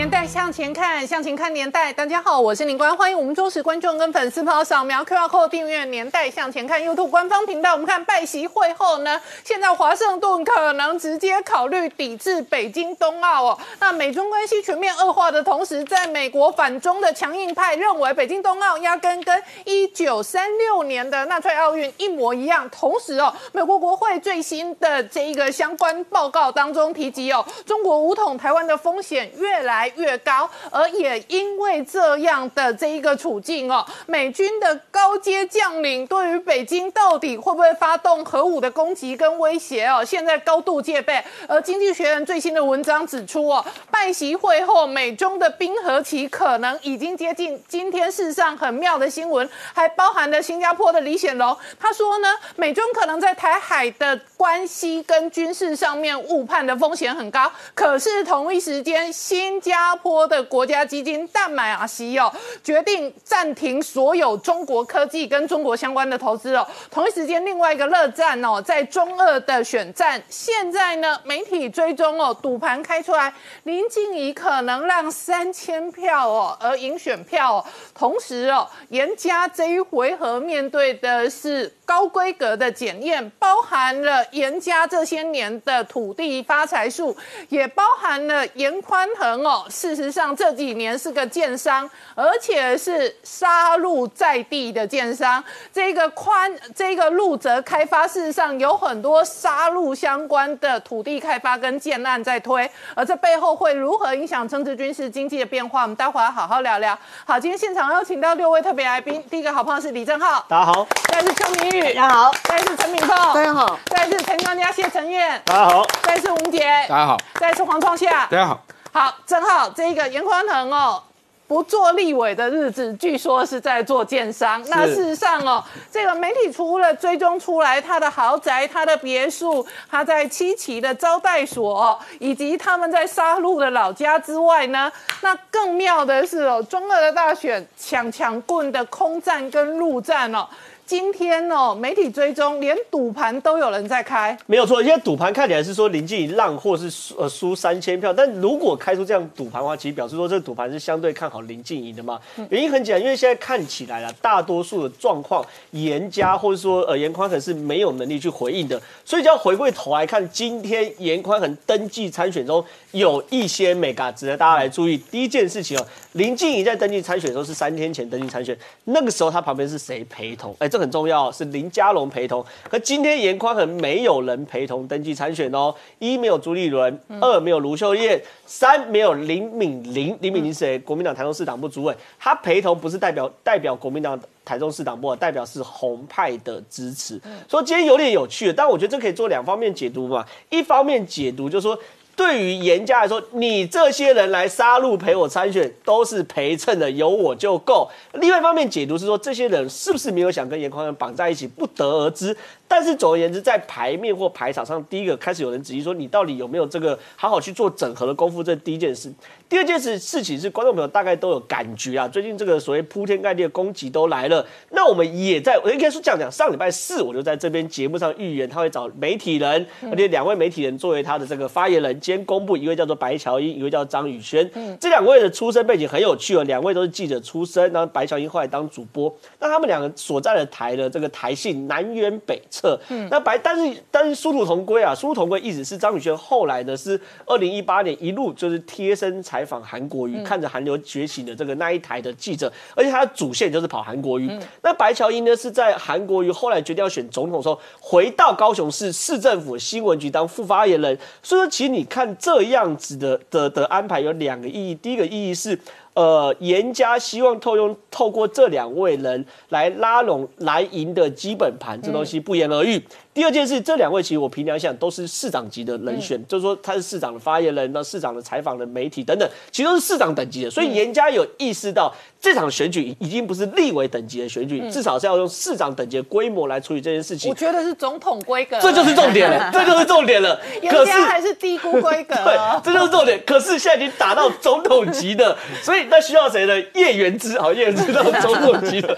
年代向前看，向前看年代。大家好，我是林官，欢迎我们忠实观众跟粉丝朋友扫描 QR Code 订阅《年代向前看》YouTube 官方频道。我们看拜习会后呢，现在华盛顿可能直接考虑抵制北京冬奥哦。那美中关系全面恶化的同时，在美国反中的强硬派认为北京冬奥压根跟一九三六年的纳粹奥运一模一样。同时哦，美国国会最新的这一个相关报告当中提及哦，中国武统台湾的风险越来越高，而也因为这样的这一个处境哦，美军的高阶将领对于北京到底会不会发动核武的攻击跟威胁哦，现在高度戒备。而《经济学人》最新的文章指出哦，拜习会后美中的冰河期可能已经接近。今天事实上很妙的新闻，还包含了新加坡的李显龙，他说呢，美中可能在台海的关系跟军事上面误判的风险很高。可是同一时间，新加加坡的国家基金淡马锡哦，决定暂停所有中国科技跟中国相关的投资哦。同一时间，另外一个热战哦，在中二的选战，现在呢，媒体追踪哦，赌盘开出来，林静怡可能让三千票哦，而赢选票。同时哦，严家这一回合面对的是高规格的检验，包含了严家这些年的土地发财术，也包含了严宽恒哦。事实上这几年是个建商，而且是杀戮在地的建商。这个宽这个路泽开发，事实上有很多杀戮相关的土地开发跟建案在推，而这背后会如何影响政治、军事、经济的变化？我们待会儿好好聊聊。好，今天现场邀请到六位特别来宾，第一个好朋友是李正浩，大家好，再是邱明宇，大家好，再是陈敏凤，大家好，再是陈专家谢承彦，大家好，再是吴杰，大家好，再是黄创夏，大家好。好，正好这个严宽恒哦，不做立委的日子，据说是在做建商。那事实上哦，这个媒体除了追踪出来他的豪宅、他的别墅、他在七旗的招待所，以及他们在沙鹿的老家之外呢，那更妙的是哦，中二的大选抢抢棍的空战跟陆战哦。今天哦，媒体追踪，连赌盘都有人在开，没有错。现在赌盘看起来是说林静怡让或是输呃输三千票，但如果开出这样赌盘的话，其实表示说这个赌盘是相对看好林静怡的嘛。原因很简单，因为现在看起来啊，大多数的状况严家或者说呃严宽恒是没有能力去回应的，所以就要回过头来看，今天严宽恒登记参选中有一些美嘎值得大家来注意。第一件事情哦，林静怡在登记参选的时候是三天前登记参选，那个时候他旁边是谁陪同？哎，这很重要，是林佳龙陪同。可今天严宽恒没有人陪同登记参选哦，一没有朱立伦，二没有卢秀燕，三没有林敏玲。林敏玲是谁？国民党台中市党部主委，他陪同不是代表代表国民党台中市党部，代表是红派的支持。所以今天有点有趣，但我觉得这可以做两方面解读嘛。一方面解读就是说。对于严家来说，你这些人来杀戮陪我参选，都是陪衬的，有我就够。另外一方面解读是说，这些人是不是没有想跟严宽恒绑在一起，不得而知。但是总而言之，在牌面或牌场上，第一个开始有人质疑说，你到底有没有这个好好去做整合的功夫？这第一件事。第二件事事情是，观众朋友大概都有感觉啊，最近这个所谓铺天盖地的攻击都来了。那我们也在，我应该说这样讲，上礼拜四我就在这边节目上预言，他会找媒体人，而且两位媒体人作为他的这个发言人，今天公布一位叫做白乔英，一位叫张宇轩。这两位的出身背景很有趣哦，两位都是记者出身，然后白乔英后来当主播。那他们两个所在的台的这个台姓南辕北辙。那白，但是但是殊途同归啊，殊途同归意思是张宇轩后来呢是二零一八年一路就是贴身采访韩国瑜，看着韩流崛起的这个那一台的记者，而且他的主线就是跑韩国瑜。那白乔英呢是在韩国瑜后来决定要选总统的时候，回到高雄市市政府新闻局当副发言人。所以说，其实你看这样子的的的安排有两个意义，第一个意义是。呃，严家希望透用透过这两位人来拉拢来赢的基本盘，这东西不言而喻。第二件事，这两位其实我凭良心讲都是市长级的人选，就是说他是市长的发言人、那市长的采访的媒体等等，其实都是市长等级的。所以严家有意识到这场选举已经不是立委等级的选举，至少是要用市长等级的规模来处理这件事情我。觉得是总统规格，这就是重点了，这就是重点了。严家还是低估规格 对哦，。这就是重点。可是现在已经打到总统级的，所以那需要谁呢？叶元之，好，叶元之到总统级的，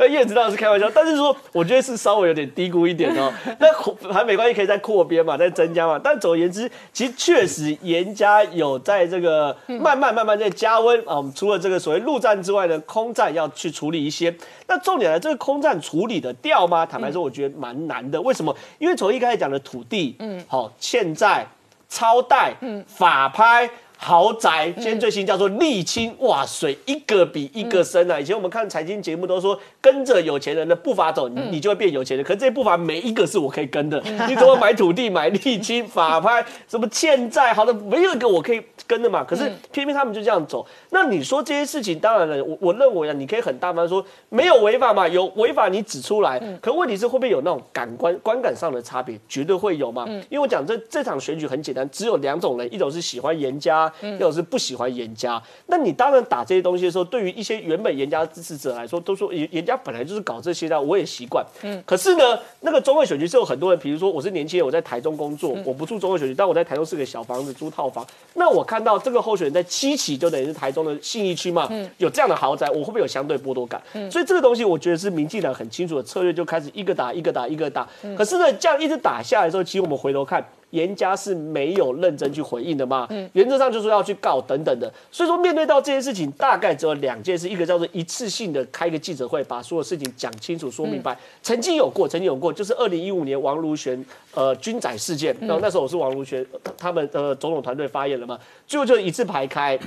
那叶元之当然是开玩笑，但是说我觉得是稍微有点低估一点哦。那还没关系，可以再扩编嘛，再增加嘛。但总而言之，其实确实严家有在这个慢慢慢慢在加温啊。我们除了这个所谓陆战之外呢，空战要去处理一些。那重点呢，这个空战处理的掉吗？坦白说，我觉得蛮难的。为什么？因为从一开始讲的土地，嗯，好，欠债。超贷、法拍、豪宅，今天最新叫做沥青，哇，水一个比一个深啊！以前我们看财经节目都说，跟着有钱人的步伐走，你你就会变有钱人。可是这些步伐每一个是我可以跟的，你怎么买土地、买沥青、法拍，什么欠债，好的，没有一个我可以跟的嘛。可是偏偏他们就这样走。那你说这些事情，当然了，我我认为啊，你可以很大方说没有违法嘛，有违法你指出来。可问题是会不会有那种感官观感上的差别？绝对会有嘛。因为我讲这这场选举很简单，只有两种人，一种是喜欢严家，一种是不喜欢严家。那你当然打这些东西的时候，对于一些原本严家支持者来说，都说严严家本来就是搞这些的，我也习惯。嗯。可是呢，那个中卫选区是有很多人，比如说我是年轻人，我在台中工作，我不住中卫选区，但我在台中是个小房子租套房。那我看到这个候选人在七期，就等于是台中的信义区嘛，有这样的豪宅，我会不会有相对剥夺感？所以这个东西，我觉得是民进党很清楚的策略，就开始一个打一个打一个打。可是呢，这样一直打下来之后，其实我们回头看。严家是没有认真去回应的嘛？原则上就是要去告等等的，所以说面对到这件事情，大概只有两件事，一个叫做一次性的开个记者会，把所有事情讲清楚、说明白。曾经有过，曾经有过，就是二零一五年王如玄呃军仔事件，然后那时候我是王如玄他们呃总统团队发言了嘛，最后就一次排开，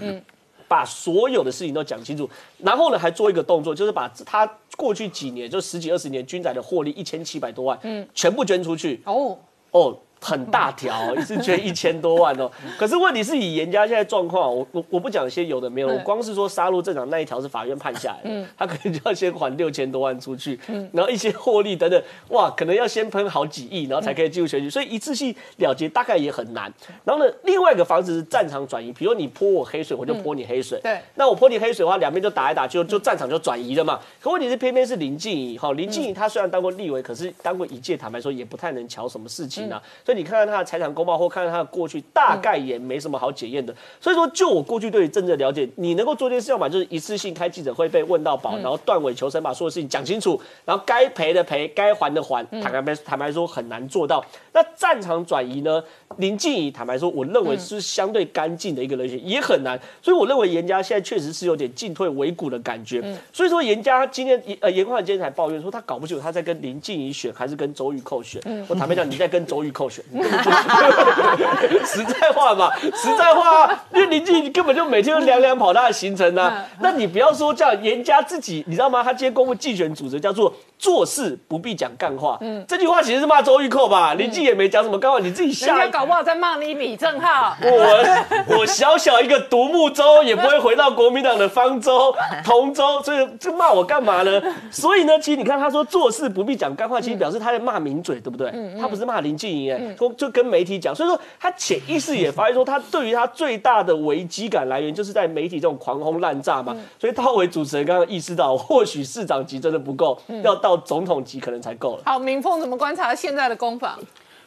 把所有的事情都讲清楚，然后呢还做一个动作，就是把他过去几年就十几二十年军仔的获利一千七百多万，嗯，全部捐出去，哦，哦，很大条，一次捐一千多万哦。可是问题是以严家现在状况，我我我不讲一些有的没有，我光是说杀戮镇长那一条是法院判下来的，他可能就要先还六千多万出去，然后一些获利等等，哇，可能要先喷好几亿，然后才可以进入选举，所以一次性了结大概也很难。然后呢，另外一个方式是战场转移，比如你泼我黑水，我就泼你黑水，对。那我泼你黑水的话，两边就打一打去，就就战场就转移了嘛。可问题是，偏偏是林静怡，哈，林静怡她虽然当过立委，可是当过一届，坦白说也不太能瞧什么事情啊。所以你看看他的财产公报，或看看他的过去，大概也没什么好检验的。所以说，就我过去对于政治的了解，你能够做这件事，要么就是一次性开记者会被问到饱，然后断尾求生，把所有事情讲清楚，然后该赔的赔，该还的还。坦白坦白说很难做到。那战场转移呢？林静怡坦白说，我认为是相对干净的一个人选，也很难。所以我认为严家现在确实是有点进退维谷的感觉。所以说严家今天呃严宽今天才抱怨说，他搞不清楚他在跟林静怡选还是跟周玉蔻选。我坦白讲，你在跟周玉蔻选，实在话嘛，实在话啊，因为林静怡根本就每天都两两跑他的行程啊。那你不要说这样，严家自己你知道吗？他今天公布竞选组织叫做做事不必讲干话。这句话其实是骂周玉蔻吧？林静怡也没讲什么干话，你自己人下家搞不好在骂你李正浩。我我小小一个独木舟也不会回到国民党的方舟、同舟，所以这骂我干嘛呢？所以呢，其实你看他说做事不必讲干话，其实表示他在骂名嘴，对不对？他不是骂林静怡，哎，说就跟媒体讲，所以说他潜意识也发现说，他对于他最大的危机感来源就是在媒体这种狂轰滥炸嘛。所以套为主持人刚刚意识到，或许市长级真的不够，要到总统级可能才够了。好，明凤怎么观察现在的攻防？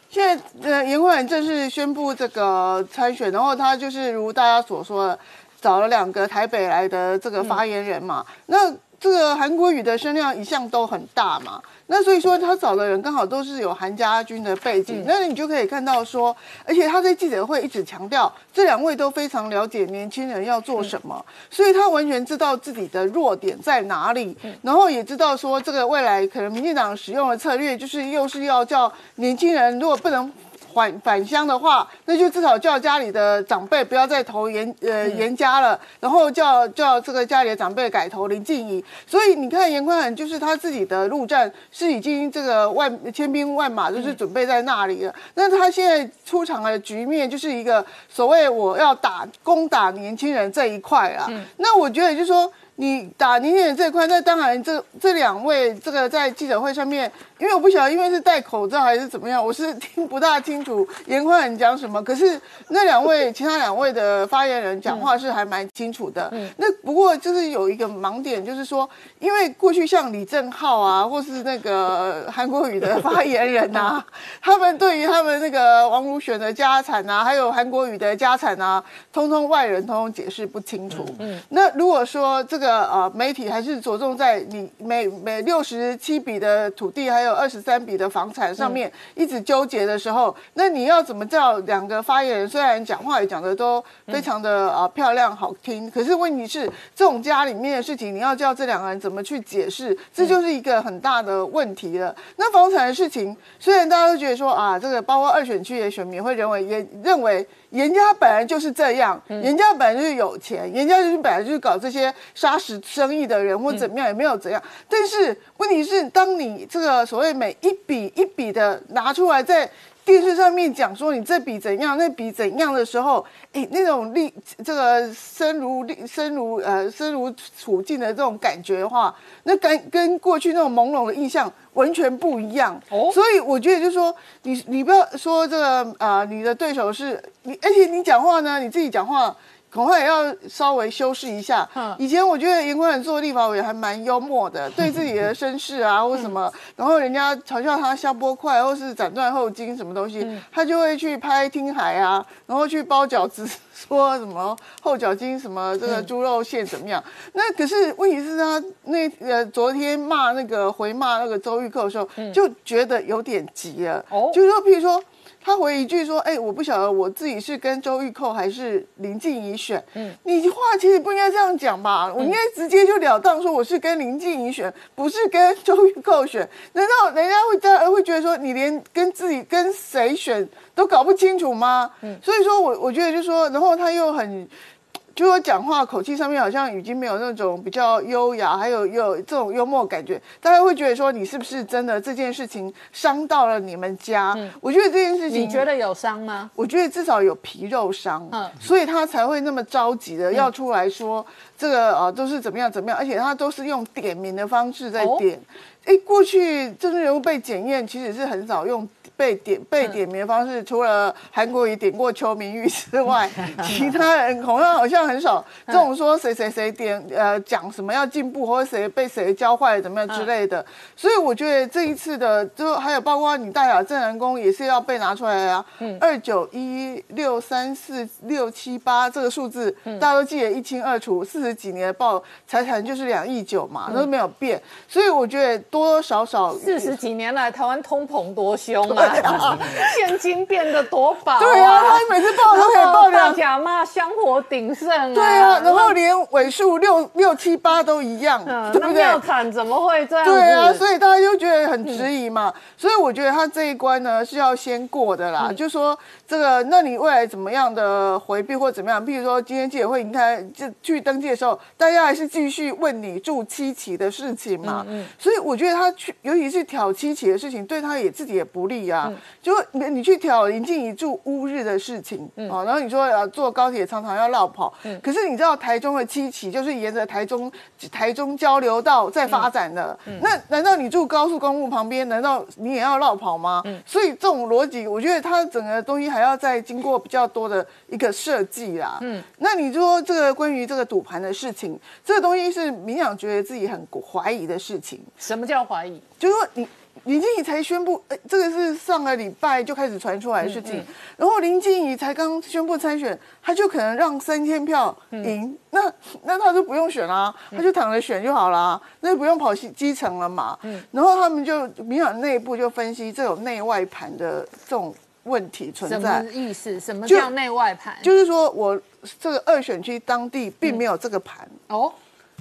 现在呃，严焕正式宣布这个参选，然后他就是如大家所说的，找了两个台北来的这个发言人嘛。那这个韩国语的声量一向都很大嘛，那所以说他找的人刚好都是有韩家军的背景，那你就可以看到说，而且他在记者会一直强调，这两位都非常了解年轻人要做什么，所以他完全知道自己的弱点在哪里，然后也知道说这个未来可能民进党使用的策略就是又是要叫年轻人如果不能。返返乡的话，那就至少叫家里的长辈不要再投严呃严家了，然后叫叫这个家里的长辈改投林静怡。所以你看严宽恒就是他自己的陆战是已经这个万千兵万马就是准备在那里了，那他现在出场的局面就是一个所谓我要打攻打年轻人这一块啊。那我觉得就是说。你打年轻人这块，那当然这这两位这个在记者会上面，因为我不晓得，因为是戴口罩还是怎么样，我是听不大清楚严宽仁讲什么。可是那两位其他两位的发言人讲话是还蛮清楚的。那不过就是有一个盲点，就是说，因为过去像李正浩啊，或是那个韩国语的发言人呐，他们对于他们那个王如选的家产啊，还有韩国语的家产啊，通通外人通通解释不清楚。嗯，那如果说这个。呃，媒体还是着重在你每每六十七笔的土地，还有二十三笔的房产上面一直纠结的时候，那你要怎么叫两个发言人？虽然讲话也讲的都非常的呃漂亮好听，可是问题是这种家里面的事情，你要叫这两个人怎么去解释？这就是一个很大的问题了。那房产的事情，虽然大家都觉得说啊，这个包括二选区的选民会认为也认为。严家本来就是这样，人家本来就是有钱，人家就是本来就是搞这些砂石生意的人，或怎么样也没有怎样。但是问题是，当你这个所谓每一笔一笔的拿出来在。电视上面讲说你这笔怎样，那笔怎样的时候，哎，那种历这个身如历身如呃身如处境的这种感觉的话，那跟跟过去那种朦胧的印象完全不一样。哦，所以我觉得就是说，你你不要说这个啊，你的对手是你，而且你讲话呢，你自己讲话。恐怕也要稍微修饰一下。以前我觉得严宽仁做立法委员还蛮幽默的，对自己的身世啊或什么，然后人家嘲笑他消波块或是斩断后筋什么东西，他就会去拍听海啊，然后去包饺子，说什么 后脚筋什么这个猪肉馅怎么样？那可是问题是他那呃昨天骂那个回骂那个周玉蔻的时候，就觉得有点急了。哦，就是说，譬如说。他回一句说：“哎，我不晓得我自己是跟周玉蔻还是林静怡选。嗯，你话其实不应该这样讲吧？我应该直接就了当说我是跟林静怡选，不是跟周玉蔻选。难道人家会在会觉得说你连跟自己跟谁选都搞不清楚吗？嗯，所以说我我觉得就说，然后他又很。”就我讲话口气上面好像已经没有那种比较优雅，还有有这种幽默感觉，大家会觉得说你是不是真的这件事情伤到了你们家？我觉得这件事情，你觉得有伤吗？我觉得至少有皮肉伤，嗯，所以他才会那么着急的要出来说这个啊都是怎么样怎么样，而且他都是用点名的方式在点。哎，过去政治人物被检验其实是很少用。被点被点名的方式，除了韩国瑜点过邱明玉之外，其他人好像好像很少这种说谁谁谁点呃讲什么要进步，或者谁被谁教坏怎么样之类的。所以我觉得这一次的，就还有包括你代表正南宫也是要被拿出来啊。二九一六三四六七八这个数字，大家都记得一清二楚。四十几年的报财产就是两亿九嘛，都没有变。所以我觉得多多少少四十几年来台湾通膨多凶啊。现金变得多薄，对啊，他每次报都可以报两假嘛，香火鼎盛啊，对啊，然后连尾数六六七八都一样，对不对？庙产怎么会这样？对啊，所以大家就觉得很质疑嘛，所以我觉得他这一关呢是要先过的啦，就说。这个，那你未来怎么样的回避或怎么样？譬如说今天记者会，你看就去登记的时候，大家还是继续问你住七期的事情嘛。嗯。所以我觉得他去，尤其是挑七期的事情，对他也自己也不利啊。就你你去挑林静怡住乌日的事情，哦，然后你说呃坐高铁常常要绕跑，嗯。可是你知道台中的七期就是沿着台中台中交流道在发展的，那难道你住高速公路旁边，难道你也要绕跑吗？嗯。所以这种逻辑，我觉得他整个东西还。还要再经过比较多的一个设计啦。嗯，那你说这个关于这个赌盘的事情，这个东西是民想觉得自己很怀疑的事情。什么叫怀疑？就是说你林静怡才宣布，呃，这个是上个礼拜就开始传出来的事情。然后林静怡才刚宣布参选，他就可能让三千票赢，那那他就不用选啦，他就躺着选就好啦，那就不用跑基基层了嘛。嗯，然后他们就民党内部就分析这种内外盘的这种。问题存在。什么意思？什么叫内外盘？就是说我这个二选区当地并没有这个盘。哦，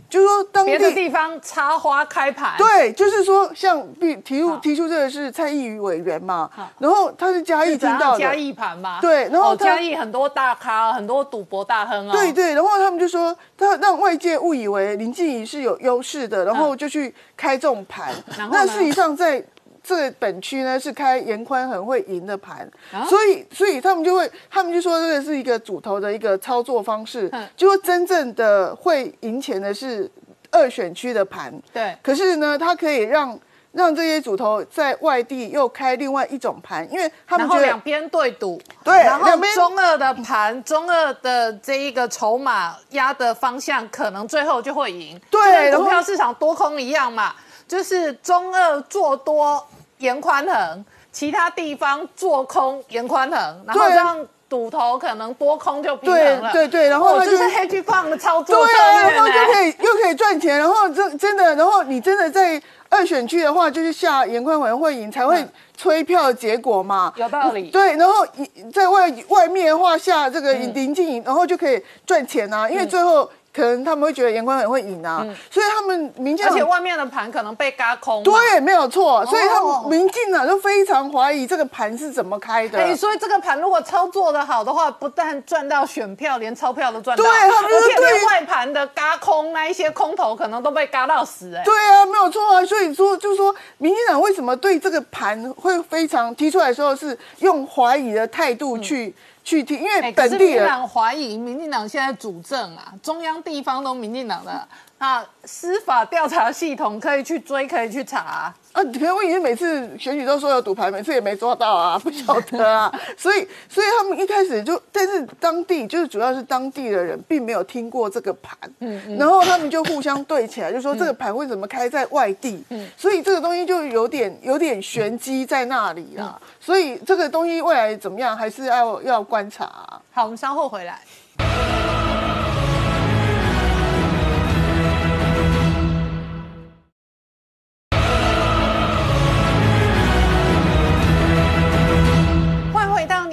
就是说当别的地地方插花开盘，对，就是说像提提出提出这个是蔡意瑜委员嘛，然后他是嘉义听到的。嘉，义盘嘛，对然后嘉义很多大咖，很多赌博大亨哦，对对，然后他们就说他让外界误以为林静怡是有优势的，然后就去开这种盘。那事实上在。这个本区呢是开严宽很会赢的盘，啊？所以所以他们就会，他们就说这个是一个主头的一个操作方式嗯，就说真正的会赢钱的是二选区的盘，对。可是呢，它可以让让这些主头在外地又开另外一种盘，因为他然们觉得后两边对赌，对然后中二的盘，中二的这一个筹码压的方向，可能最后就会赢。对股票市场多空一样嘛，就是中二做多严宽恒，其他地方做空严宽恒，然后对这样赌头可能多空就平对衡了。对对，然后这是 hedge fund 的操作对策啊，然后就可以又可以赚钱，然后真真的，然后你真的在二选区的话，就是下严宽文会赢才会嗯催票结果嘛。有道理。对，然后你在外外面的话下这个嗯林静颖，然后就可以赚钱啊，因为最后可能他们会觉得严宽很会赢啊，所以他们民进而且外面的盘可能被嘎空嘛。对没有错，所以他哦们民进党就非常怀疑这个盘是怎么开的。哎、所以这个盘如果操作的好的话，不但赚到选票，连钞票都赚到，对他们就是而且连对。外盘的嘎空那一些空头可能都被嘎到死、哎，对啊，没有错啊，所以说就是说，民进党为什么对这个盘会非常提出来说是用怀疑的态度去、去听，因哎、为本地人民进党怀疑，民进党现在主政啊，中央地方都民进党的，那司法调查系统可以去追，可以去查、啊，可能问题是每次选举都说有赌牌，每次也没抓到啊，不晓得啊，所以所以他们一开始就，但是当地就是主要是当地的人并没有听过这个盘，嗯然后他们就互相对起来，就说这个盘为什么开在外地，嗯，所以这个东西就有点有点玄机在那里啦，所以这个东西未来怎么样还是要要观察啊、好，我们稍后回来。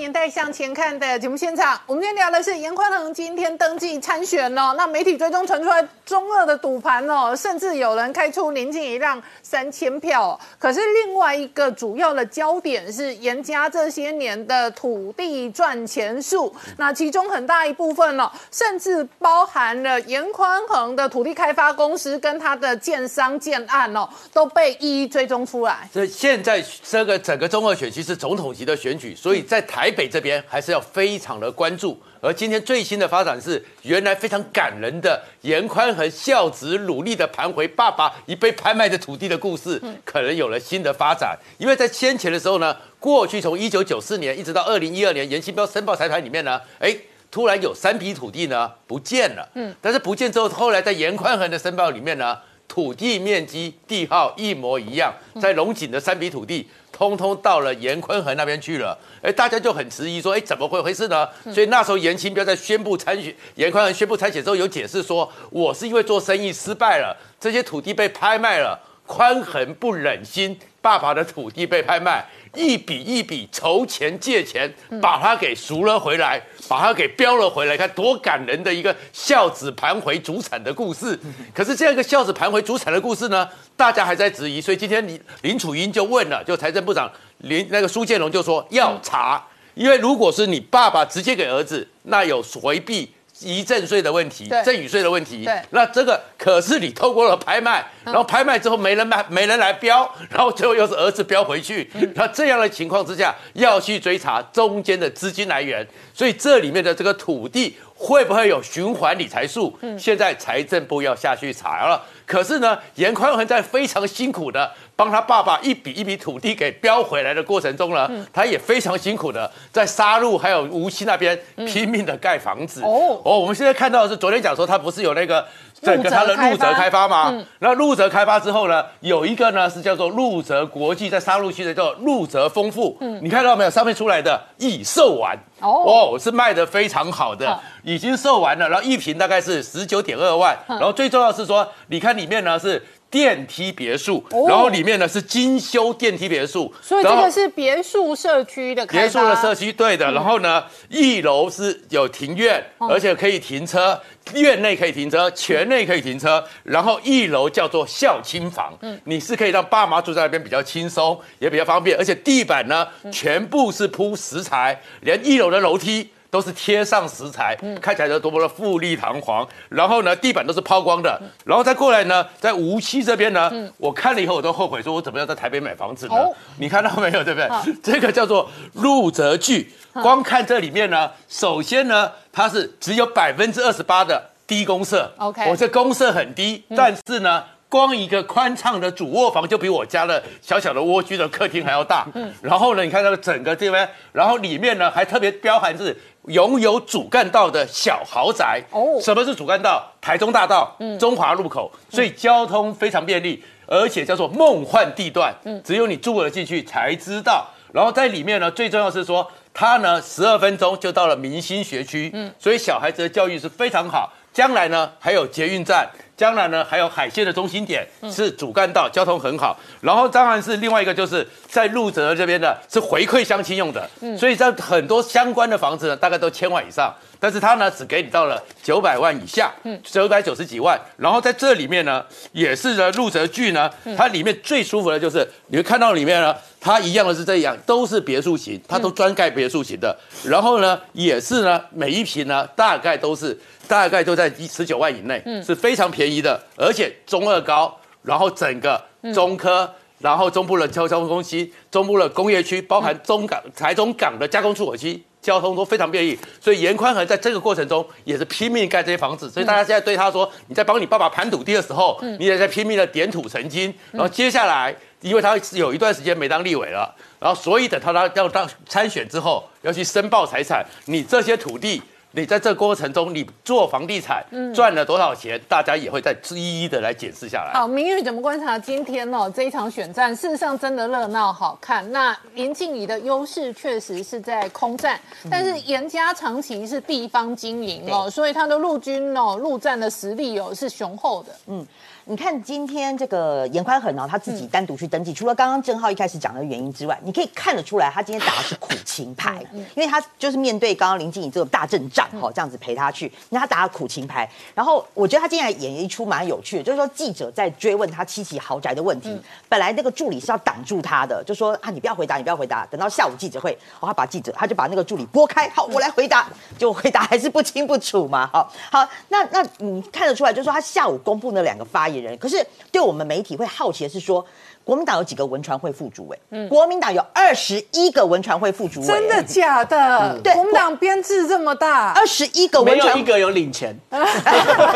迎回到《年代向前看》的节目现场，我们今天聊的是严宽恒今天登记参选哦。那媒体追踪传出来中二的赌盘哦，甚至有人开出林静怡让三千票、可是另外一个主要的焦点是严家这些年的土地赚钱术，那其中很大一部分哦，甚至包含了严宽恒的土地开发公司跟他的建商建案哦，都被一一追踪出来。所以现在这个整个中二选区是总统级的选举，所以在台北这边还是要非常的关注。而今天最新的发展是，原来非常感人的严宽恒孝子努力的盘回爸爸已被拍卖的土地的故事，可能有了新的发展。因为在先前的时候呢，过去从一九九四年一直到二零一二年，严新标申报财团里面呢，哎。突然有三笔土地呢不见了，嗯，但是不见之后，后来在严宽恒的申报里面呢，土地面积、地号一模一样，在龙井的三笔土地，通通到了严坤恒那边去了。哎，大家就很迟疑说，哎，怎么会回事呢？所以那时候严清标在宣布参选，严宽恒宣布参选之后，有解释说，我是因为做生意失败了，这些土地被拍卖了，宽恒不忍心爸爸的土地被拍卖。一笔一笔筹钱借钱，把他给赎了回来，把他给标了回来，看多感人的一个孝子盘回祖产的故事。可是这样一个孝子盘回祖产的故事呢，大家还在质疑，所以今天林林楚英就问了，就财政部长林那个苏建荣就说要查，因为如果是你爸爸直接给儿子，那有回避。遗赠税的问题对，赠与税的问题，对那这个可是你透过了拍卖，然后拍卖之后没人卖，没人来标，然后最后又是儿子标回去，那这样的情况之下，要去追查中间的资金来源，所以这里面的这个土地会不会有循环理财术？现在财政部要下去查了。可是呢，严宽恒在非常辛苦的帮他爸爸一笔一笔土地给标回来的过程中呢，他也非常辛苦的在沙鹿还有无锡那边拼命的盖房子。哦。哦，我们现在看到的是昨天讲说他不是有那个整个它的路泽开发吗？那陆泽开发之后呢，有一个呢是叫做路泽国际，在沙鹿区的叫路泽丰富。嗯你看到没有？上面出来的已售完。哦哦，是卖的非常好的好，已经售完了，然后一瓶大概是十九点二万，然后最重要的是说，你看里面呢是电梯别墅，哦然后里面呢是精修电梯别墅，所以这个是别墅社区的开发别墅的社区，对的。然后呢，一楼是有庭院，而且可以停车，院内可以停车，全内可以停车。然后一楼叫做孝亲房，你是可以让爸妈住在那边比较轻松，也比较方便。而且地板呢，全部是铺石材，连一楼的楼梯。都是贴上石材，看起来就多么的富丽堂皇。然后呢，地板都是抛光的。然后再过来呢，在无锡这边呢，我看了以后我都后悔，说我怎么要在台北买房子呢？哦你看到没有？对不对？这个叫做入泽剧。光看这里面呢，首先呢，它是只有百分之二十八的低公设。OK 我这公设很低，但是呢。光一个宽敞的主卧房就比我家的小小的蜗居的客厅还要大，嗯，然后呢，你看它的整个这边，然后里面呢还特别标含是拥有主干道的小豪宅，哦。什么是主干道？台中大道、嗯。中华路口，所以交通非常便利，而且叫做梦幻地段，嗯。只有你住了进去才知道。然后在里面呢，最重要是说，它呢十二分钟就到了明星学区，嗯。所以小孩子的教育是非常好。将来呢还有捷运站，将来呢还有海线的中心点，是主干道，交通很好。然后当然是另外一个就是在路泽这边的是回馈乡亲用的，所以在很多相关的房子呢，大概都千万以上。但是它呢，只给你到了九百万以下，九百九十几万。然后在这里面呢，也是呢，陆泽剧呢，它里面最舒服的就是你会看到里面呢，它一样的是这样，都是别墅型，它都专盖别墅型的。然后呢，也是呢，每一平呢，大概都是大概都在十九万以内，是非常便宜的，而且中二高，然后整个中科。然后中部的交交通中心、中部的工业区，包含中港、台中港的加工出口区，交通都非常便利。所以严宽恒在这个过程中也是拼命盖这些房子。所以大家现在对他说，你在帮你爸爸盘土地的时候，你也在拼命的点土成金。然后接下来，因为他有一段时间没当立委了，然后所以等他他要当参选之后，要去申报财产，你这些土地。你在这过程中，你做房地产赚了多少钱，大家也会再一一的来解释下来。好，明玉怎么观察今天哦这一场选战？事实上真的热闹好看。那严静怡的优势确实是在空战，但是严家长期是地方经营哦，所以他的陆军哦陆战的实力哦是雄厚的。你看今天这个严宽恒啊，他自己单独去登记，除了刚刚郑浩一开始讲的原因之外，你可以看得出来，他今天打的是苦情牌，因为他就是面对刚刚林静怡这个大阵仗，哈，这样子陪他去，那他打了苦情牌。然后我觉得他今天还演一出蛮有趣的，就是说记者在追问他七期豪宅的问题，本来那个助理是要挡住他的，就说啊你不要回答，你不要回答，等到下午记者会，哦他把记者他就把那个助理拨开，好我来回答，就回答还是不清不楚嘛，好好，那那你看得出来，就是说他下午公布那两个发言可是对我们媒体会好奇的是说。国民党有几个文传会副主委？嗯国民党有二十一个文传会副主委，真的假的？对国民党编制这么大，二十一个没文传有一个有领钱，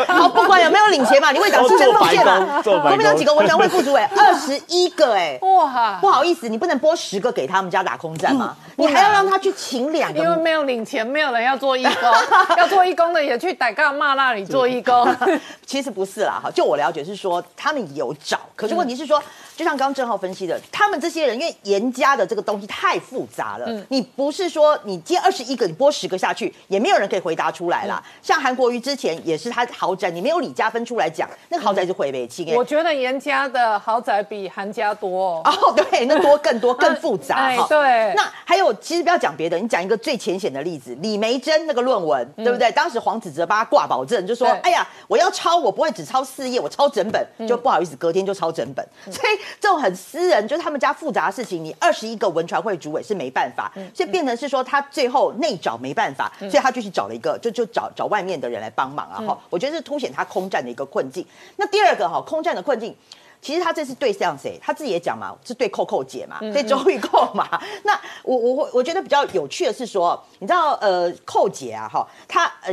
好，不管有没有领钱嘛，你会长牺牲奉献嘛。国民党几个文传会副主委，二十一个哎、哇不！好意思，你不能拨十个给他们家打空战吗？你还要让他去请两个。因为没有领钱，没有人要做义工，要做义工的也去逮干骂那里做义工。其实不是啦，哈，就我了解是说他们有找，可是问题是说，就像刚刚郑浩分析的，他们这些人因为严家的这个东西太复杂了，你不是说你今天二十一个，你拨十个下去，也没有人可以回答出来啦。像韩国瑜之前也是他豪宅，你没有李家芬出来讲，那个豪宅是回北清哎。我觉得严家的豪宅比韩家多、哦。哦，对，那多更多更复杂哈。哎对那还有，其实不要讲别的，你讲一个最浅显的例子，李梅珍那个论文，对不对？当时黄子哲帮他挂保证，就说：“哎呀，我要抄，我不会只抄四页，我抄整本。”就不好意思，隔天就抄整本。所以这种很私人，就是他们家复杂的事情，你二十一个文传会主委是没办法，所以变成是说他最后内找没办法，所以他就去找了一个，就就找找外面的人来帮忙啊。哈，我觉得是凸显他空战的一个困境。那第二个哈，空战的困境。其实他这是对向谁？他自己也讲嘛，是对扣扣姐嘛，对周玉蔻嘛。那我我我觉得比较有趣的是说，你知道呃，扣姐啊哈，她呃，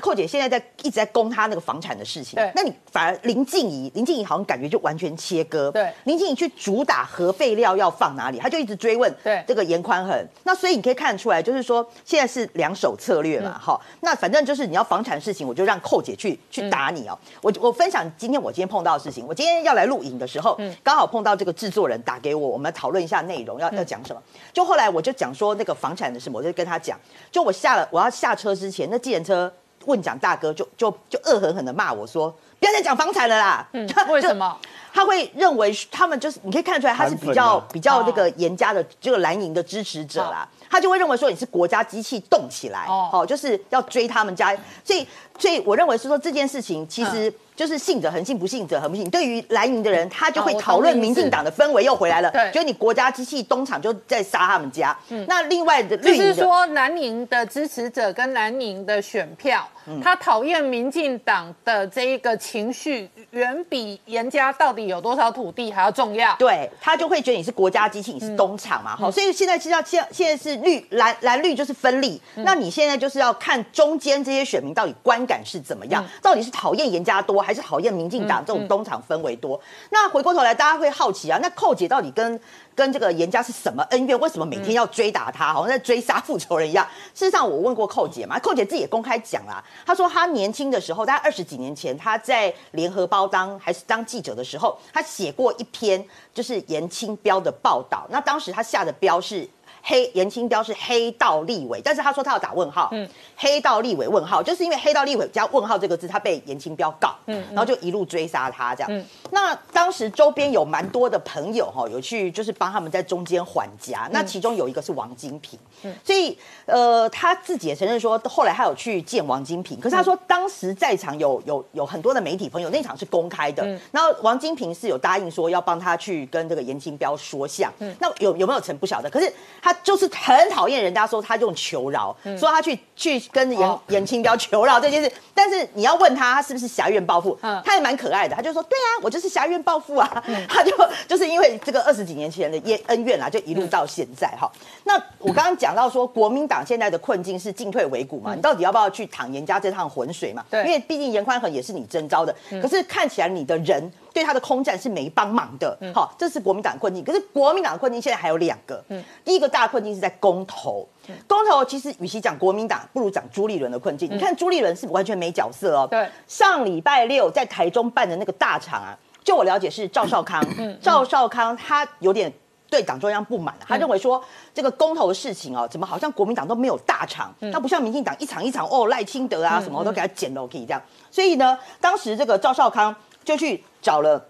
扣姐现在在一直在攻她那个房产的事情。对那你反而林静怡，林静怡好像感觉就完全切割。对林静怡去主打核废料要放哪里，她就一直追问对这个严宽恒。那所以你可以看得出来，就是说现在是两手策略嘛，哈、那反正就是你要房产事情，我就让寇姐去去打你哦。我我分享今天我今天碰到的事情，我今天要来录影的时候，嗯刚好碰到这个制作人打给我，我们讨论一下内容，要要讲什么。就后来我就讲说那个房产的事，我就跟他讲，就我下了我要下车之前，那计程车。问讲大哥就就就恶狠狠的骂我说，不要再讲房产了啦。嗯 为什么？他会认为他们就是你可以看出来，他是比较、啊比较那个严家的这个蓝营的支持者啦。他就会认为说你是国家机器动起来，哦哦，就是要追他们家，所以所以我认为是说这件事情其实就是信者恒信，不信者恒不信。对于蓝营的人，他就会讨论民进党的氛围又回来了，对。觉得你国家机器东厂就在杀他们家。嗯。那另外的就是说，蓝营的支持者跟蓝营的选票，嗯。他讨厌民进党的这一个情绪，远比严家到底有多少土地还要重要。对他就会觉得你是国家机器，你是东厂嘛，好、所以现在是要现现在是绿蓝蓝绿就是分立，那你现在就是要看中间这些选民到底观感是怎么样，到底是讨厌严家多，还是讨厌民进党这种东厂氛围多？那回过头来，大家会好奇啊，那寇姐到底跟跟这个严家是什么恩怨？为什么每天要追打他，好像在追杀复仇人一样？事实上，我问过寇姐嘛，寇姐自己也公开讲啦，她说她年轻的时候，大概二十几年前，她在联合报当还是当记者的时候，她写过一篇就是严清标的报道。那当时她下的标是。黑严清标是黑道立委，但是他说他要打问号，嗯，黑道立委问号，就是因为黑道立委加问号这个字，他被严清标告，嗯，然后就一路追杀他这样。那当时周边有蛮多的朋友哈，有去就是帮他们在中间缓夹，那其中有一个是王金平，所以呃他自己也承认说，后来他有去见王金平，可是他说当时在场有有有很多的媒体朋友，那场是公开的，然后王金平是有答应说要帮他去跟这个严清标说相，那有有没有成不晓得，可是他就是很讨厌人家说他用求饶，说他去去跟严哦。严清标求饶这件事，但是你要问他他是不是侠怨报复，嗯。他也蛮可爱的，他就说对啊，我就是侠怨报复啊，他就就是因为这个二十几年前的恩恩怨啊，就一路到现在哈。那我刚刚讲到说，国民党现在的困境是进退维谷嘛，你到底要不要去淌严家这趟浑水嘛？对因为毕竟严宽恒也是你征召的，可是看起来你的人对他的空战是没帮忙的，好，这是国民党困境。可是国民党的困境现在还有两个，第一个大困境是在公投。公投其实与其讲国民党，不如讲朱立伦的困境。你看朱立伦是完全没角色哦。对上礼拜六在台中办的那个大场啊，就我了解是赵少康，赵少康他有点。对党中央不满、啊，他认为说这个公投的事情哦，怎么好像国民党都没有大场，他不像民进党一场一场哦赖清德啊什么都给他捡了可以这样，所以呢，当时这个赵少康就去找了。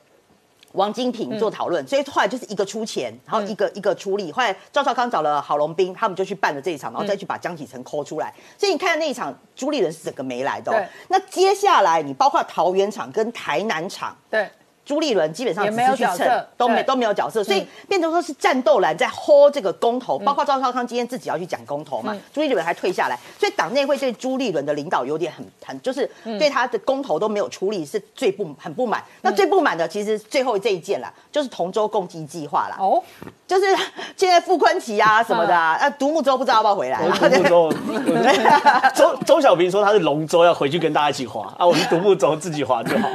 王金平做讨论，所以后来就是一个出钱，然后一个、一个出力。后来赵少康找了郝龙斌，他们就去办了这一场，然后再去把江启臣抠出来。所以你看那一场朱立伦是整个没来的。那接下来你包括桃园场跟台南场，对，朱立伦基本上也没有角色都没都没有角色，所以变成说是战斗蓝在 hold 这个公投，包括赵少康今天自己要去讲公投嘛，朱立伦还退下来，所以党内会对朱立伦的领导有点很很就是对他的公投都没有处理是最不很不满。那最不满的其实最后这一件啦，就是同舟共济计划啦，哦，就是现在傅昆奇啊 什么的啊，那独木舟不知道要不要回来。我啦。是独木舟，周 周小平说他是龙舟，要回去跟大家一起划。啊，我是独木舟自己划。就好。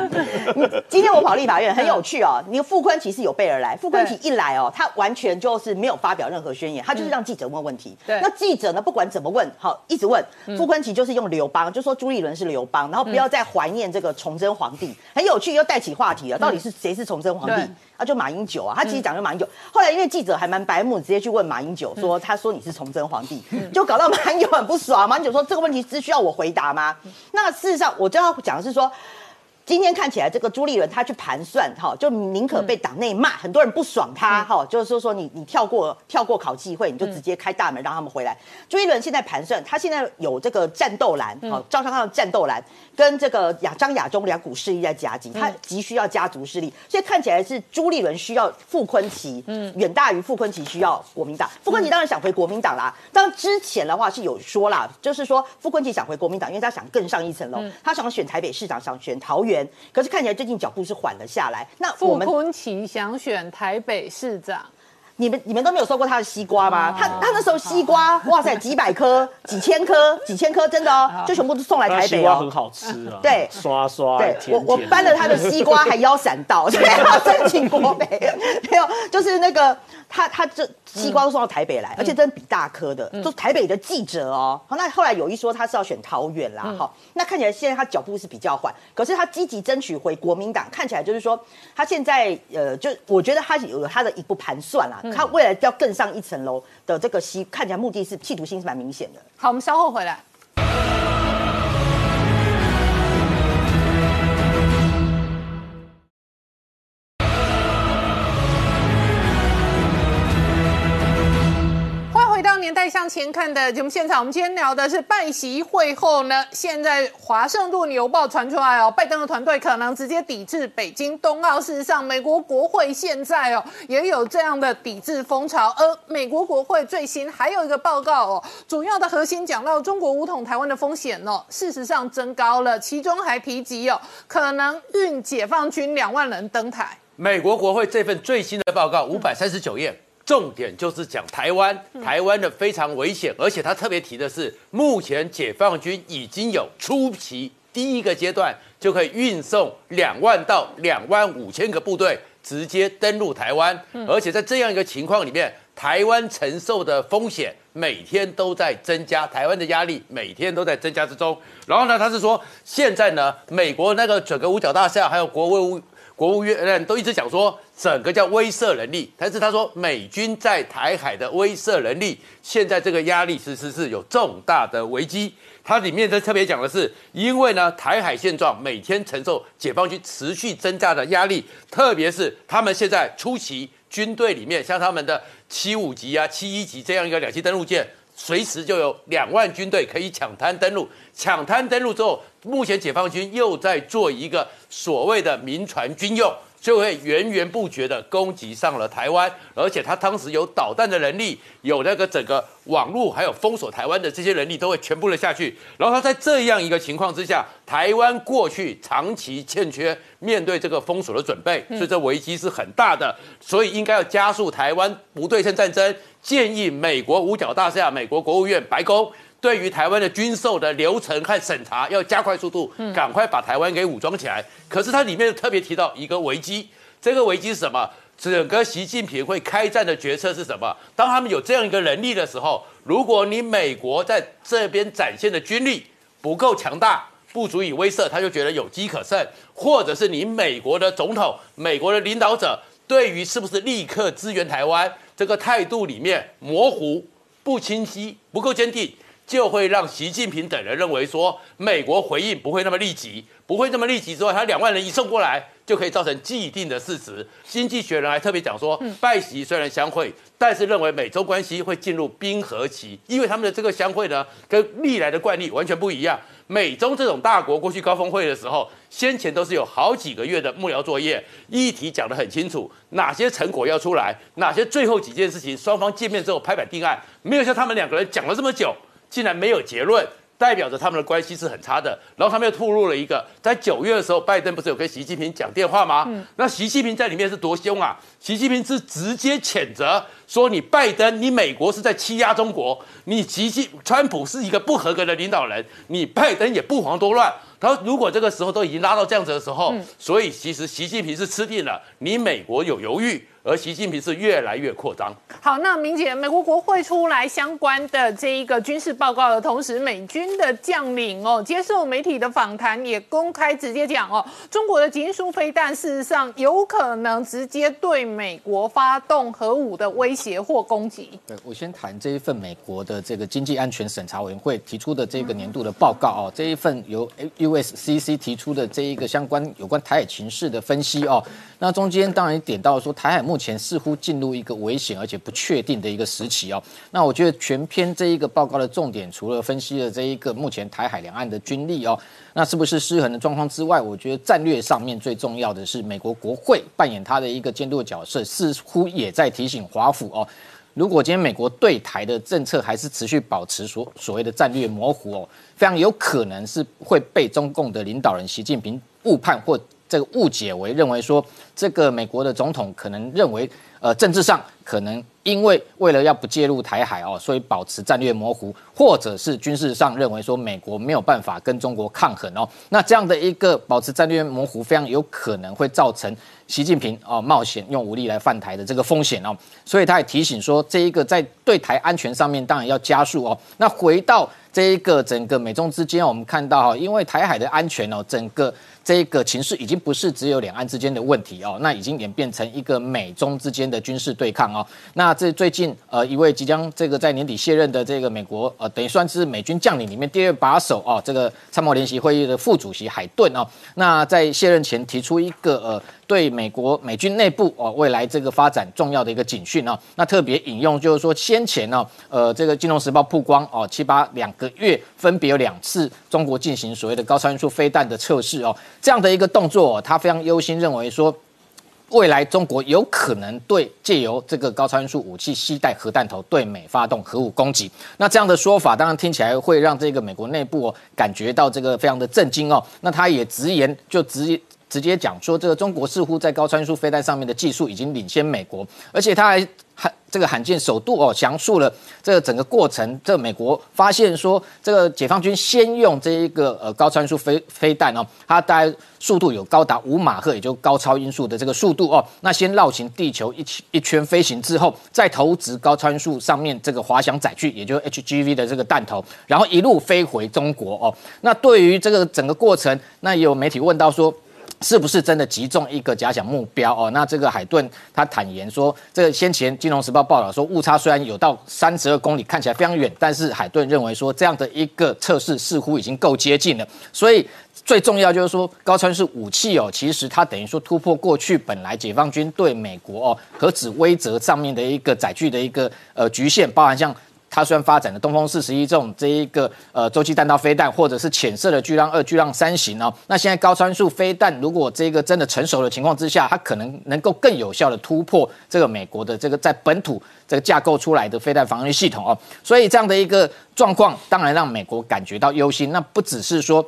今天我跑立法院很有趣哦，你傅昆奇是有备而来，傅昆奇一来哦，他完全就是没有发表任何宣言，他就是让记者问问题。对。那记者呢不管怎么问，好一直问，傅昆奇就是用刘邦，就说朱立伦是刘邦，然后不要再怀念这个崇祯皇帝，很有趣又带起话题了，到底是谁是崇祯皇帝？对？啊，就马英九啊，他其实讲就马英九。后来因为记者还蛮白目，直接去问马英九说，他说你是崇祯皇帝，就搞到马英九很不爽。马英九说这个问题只需要我回答吗？那事实上我就要讲的是说。今天看起来，这个朱立伦他去盘算，哈，就宁可被党内骂，很多人不爽他，哈，就是说说你你跳过跳过考纪会，你就直接开大门让他们回来。朱立伦现在盘算，他现在有这个战斗蓝，好，赵少康的战斗蓝跟这个亚张亚中两股势力在夹击，他急需要家族势力，所以看起来是朱立伦需要傅昆奇，嗯，远大于傅昆奇需要国民党。傅昆奇当然想回国民党啦，当然之前的话是有说啦，就是说傅昆奇想回国民党，因为他想更上一层楼，他想选台北市长，想选桃园。可是看起来最近脚步是缓了下来。那我们傅昆奇想选台北市长，你们你们都没有收过他的西瓜吗？哦他他那时候西瓜，哇塞，几百颗、几千颗、几千颗，真的哦，就全部都送来台北哦。西瓜很好吃啊，对刷刷对我我搬了他的西瓜还腰闪到，所以要申请国北。没有，就是那个他他这西瓜都送到台北来，而且真的比大颗的，都台北的记者哦。好，那后来有一说他是要选桃园啦，好，那看起来现在他脚步是比较缓，可是他积极争取回国民党，看起来就是说他现在呃，就我觉得他有他的一步盘算啦，他未来要更上一层楼的这个西，看起来目的是企图心是蛮明显的。好，我们稍后回来。年代向前看的节目现场，我们今天聊的是拜习会后呢，现在华盛顿邮报传出来哦，拜登的团队可能直接抵制北京冬奥。事实上，美国国会现在哦也有这样的抵制风潮，而美国国会最新还有一个报告哦，主要的核心讲到中国武统台湾的风险哦，事实上增高了，其中还提及哦，可能运解放军两万人登台。美国国会这份最新的报告五百三十九页。重点就是讲台湾，台湾的非常危险，而且他特别提的是，目前解放军已经有初期第一个阶段就可以运送两万到两万五千个部队直接登陆台湾，而且在这样一个情况里面，台湾承受的风险每天都在增加，台湾的压力每天都在增加之中。然后呢，他是说现在呢，美国那个整个五角大厦还有国务国务院都一直讲说，整个叫威慑能力，但是他说美军在台海的威慑能力，现在这个压力其实是有重大的危机。它里面在特别讲的是，因为呢台海现状每天承受解放军持续增加的压力，特别是他们现在出席军队里面，像他们的七五级啊、七一级这样一个两栖登陆舰。随时就有两万军队可以抢滩登陆，抢滩登陆之后，目前解放军又在做一个所谓的民船军用。就会源源不绝的攻击上了台湾，而且他当时有导弹的能力，有那个整个网络，还有封锁台湾的这些能力，都会全部的下去。然后他在这样一个情况之下，台湾过去长期欠缺面对这个封锁的准备，所以这危机是很大的，所以应该要加速台湾不对称战争。建议美国五角大厦、美国国务院、白宫。对于台湾的军售的流程和审查要加快速度，赶快把台湾给武装起来。可是它里面特别提到一个危机，这个危机是什么？整个习近平会开战的决策是什么？当他们有这样一个能力的时候，如果你美国在这边展现的军力不够强大，不足以威慑，他就觉得有机可乘；或者是你美国的总统、美国的领导者对于是不是立刻支援台湾这个态度里面模糊、不清晰、不够坚定。就会让习近平等人认为说，美国回应不会那么立即，不会那么立即之外，他两万人一送过来，就可以造成既定的事实。经济学人还特别讲说，拜习虽然相会，但是认为美洲关系会进入冰河期，因为他们的这个相会呢，跟历来的惯例完全不一样。美中这种大国过去高峰会的时候，先前都是有好几个月的幕僚作业，议题讲得很清楚，哪些成果要出来，哪些最后几件事情，双方见面之后拍板定案，没有像他们两个人讲了这么久。竟然没有结论，代表着他们的关系是很差的。然后他们又透露了一个，在九月的时候，拜登不是有跟习近平讲电话吗？那习近平在里面是多凶啊！习近平是直接谴责说：“你拜登，你美国是在欺压中国，你习近川普是一个不合格的领导人，你拜登也不遑多乱。”然后如果这个时候都已经拉到这样子的时候，所以其实习近平是吃定了，你美国有犹豫。而习近平是越来越扩张。好，那明姐，美国国会出来相关的这一个军事报告的同时，美军的将领哦接受媒体的访谈，也公开直接讲哦，中国的金属飞弹事实上有可能直接对美国发动核武的威胁或攻击。对我先谈这一份美国的这个经济安全审查委员会提出的这个年度的报告哦，这一份由 USCC 提出的这一个相关有关台海情势的分析哦，那中间当然点到说台海目目前似乎进入一个危险而且不确定的一个时期哦。那我觉得全篇这一个报告的重点，除了分析了这一个目前台海两岸的军力哦，那是不是失衡的状况之外，我觉得战略上面最重要的是美国国会扮演它的一个监督角所以，似乎也在提醒华府哦，如果今天美国对台的政策还是持续保持所所谓的战略模糊哦，非常有可能是会被中共的领导人习近平误判或。这个误解为认为说，这个美国的总统可能认为，呃，政治上可能因为为了要不介入台海哦，所以保持战略模糊，或者是军事上认为说美国没有办法跟中国抗衡哦，那这样的一个保持战略模糊，非常有可能会造成习近平哦冒险用武力来犯台的这个风险哦，所以他也提醒说，这一个在对台安全上面当然要加速哦。那回到这一个整个美中之间，我们看到哈，因为台海的安全哦，整个。这个情势已经不是只有两岸之间的问题哦，那已经演变成一个美中之间的军事对抗哦。那这最近呃一位即将这个在年底卸任的这个美国呃等于算是美军将领里面第二把手哦，这个参谋联席会议的副主席海顿哦，那在卸任前提出一个呃对美国美军内部哦未来这个发展重要的一个警讯哦，那特别引用就是说先前呢呃这个金融时报曝光哦七八两个月分别有两次中国进行所谓的高超音速飞弹的测试哦。这样的一个动作，他非常忧心，认为说，未来中国有可能对借由这个高超音速武器携带核弹头对美发动核武攻击。那这样的说法，当然听起来会让这个美国内部感觉到这个非常的震惊哦。那他也直言，就直接直接讲说，这个中国似乎在高超音速飞弹上面的技术已经领先美国，而且他还。罕这个罕见首度哦，详述了这个整个过程。这美国发现说，这个解放军先用这一个呃高参数飞飞弹哦，它大概速度有高达五马赫，也就高超音速的这个速度哦。那先绕行地球一一圈飞行之后，再投掷高参数上面这个滑翔载具，也就是 HGV 的这个弹头，然后一路飞回中国哦。那对于这个整个过程，那有媒体问到说。是不是真的击中一个假想目标哦？那这个海顿他坦言说，这个先前《金融时报》报道说误差虽然有到三十二公里，看起来非常远，但是海顿认为说这样的一个测试似乎已经够接近了。所以最重要就是说，高川是武器哦，其实它等于说突破过去本来解放军对美国哦核子威慑上面的一个载具的一个呃局限，包含像。它虽然发展的东风四十一这种这一个呃洲际弹道飞弹，或者是浅色的巨浪二、巨浪三型哦，那现在高参数飞弹如果这个真的成熟的情况之下，它可能能够更有效的突破这个美国的这个在本土这个架构出来的飞弹防御系统哦，所以这样的一个状况，当然让美国感觉到忧心。那不只是说。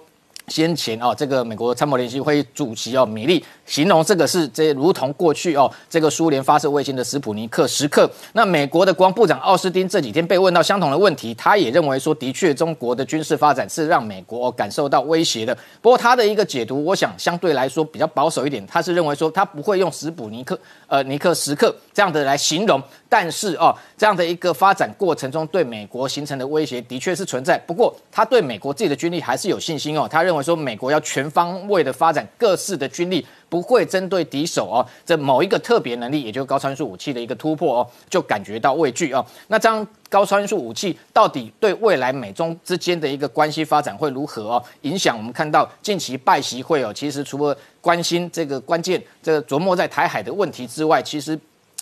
先前啊，这个美国参谋联席会议主席哦，米利形容这个是这如同过去哦，这个苏联发射卫星的斯普尼克时刻。那美国的国防部长奥斯汀这几天被问到相同的问题，他也认为说，的确中国的军事发展是让美国感受到威胁的。不过他的一个解读，我想相对来说比较保守一点，他是认为说他不会用斯普尼克呃尼克时刻这样的来形容。但是哦，这样的一个发展过程中对美国形成的威胁的确是存在。不过他对美国自己的军力还是有信心哦，他认为。说美国要全方位的发展各式的军力，不会针对敌手哦，这某一个特别能力，也就是高参数武器的一个突破哦，就感觉到畏惧哦。那这样高参数武器到底对未来美中之间的一个关系发展会如何哦？影响我们看到近期拜习会哦，其实除了关心这个关键这个琢磨在台海的问题之外，其实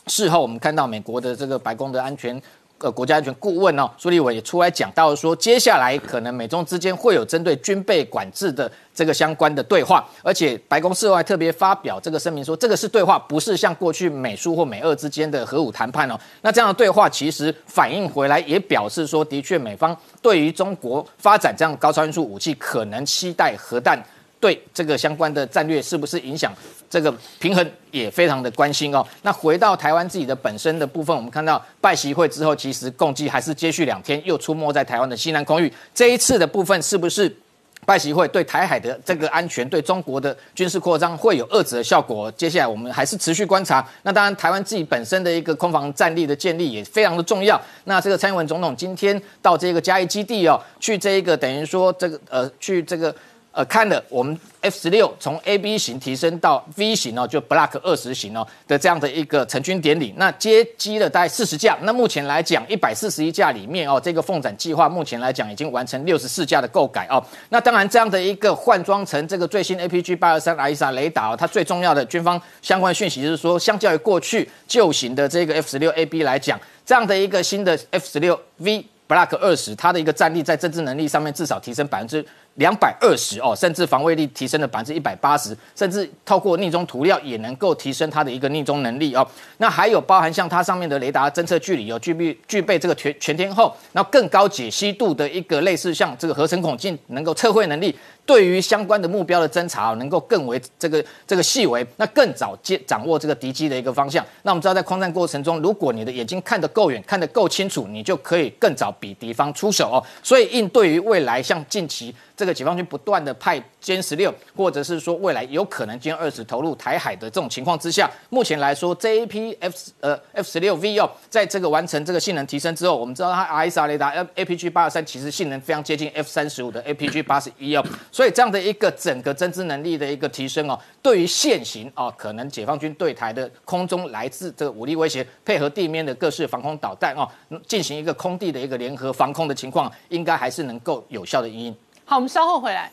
事后我们看到美国的这个白宫的安全。呃，国家安全顾问哦，苏立伟也出来讲到说，接下来可能美中之间会有针对军备管制的这个相关的对话，而且白宫事后还特别发表这个声明说，这个是对话，不是像过去美苏或美俄之间的核武谈判哦。那这样的对话其实反映回来，也表示说，的确美方对于中国发展这样高超音速武器，可能期待核弹。对这个相关的战略是不是影响这个平衡也非常的关心哦。那回到台湾自己的本身的部分，我们看到拜习会之后，其实共计还是接续两天又出没在台湾的西南空域。这一次的部分是不是拜习会对台海的这个安全、对中国的军事扩张会有遏制的效果？接下来我们还是持续观察。那当然，台湾自己本身的一个空防战力的建立也非常的重要。那这个蔡英文总统今天到这个嘉义基地哦，去这一个等于说这个呃去这个。呃，看了我们 F 十六从 A B 型提升到 V 型哦，就 Block 二十型哦的这样的一个成军典礼，那接机了大概四十架。那目前来讲，一百四十一架里面哦，这个凤展计划目前来讲已经完成六十四架的购改哦。那当然，这样的一个换装成这个最新 A P G 八二三 i s a 雷达哦，它最重要的军方相关讯息就是说，相较于过去旧型的这个 F 十六 A B 来讲，这样的一个新的 F 十六 V Block 二十，它的一个战力在政治能力上面至少提升百分之。两百二十哦，甚至防卫力提升了百分之一百八十，甚至透过逆中涂料也能够提升它的一个逆中能力哦。那还有包含像它上面的雷达侦测距离有具备具备这个全全天候，那更高解析度的一个类似像这个合成孔径能够测绘能力，对于相关的目标的侦查能够更为这个这个细微，那更早接掌握这个敌机的一个方向。那我们知道在空战过程中，如果你的眼睛看得够远，看得够清楚，你就可以更早比敌方出手哦。所以应对于未来像近期。这个解放军不断的派歼十六，或者是说未来有可能歼二十投入台海的这种情况之下，目前来说这一批 F 呃 F 十六 V 哦，在这个完成这个性能提升之后，我们知道它 RSR 雷达 APG 八二三其实性能非常接近 F 三十五的 APG 八十一哦，所以这样的一个整个侦知能力的一个提升哦，对于现行哦，可能解放军对台的空中来自这个武力威胁，配合地面的各式防空导弹哦，进行一个空地的一个联合防空的情况，应该还是能够有效的应应。好，我们稍后回来。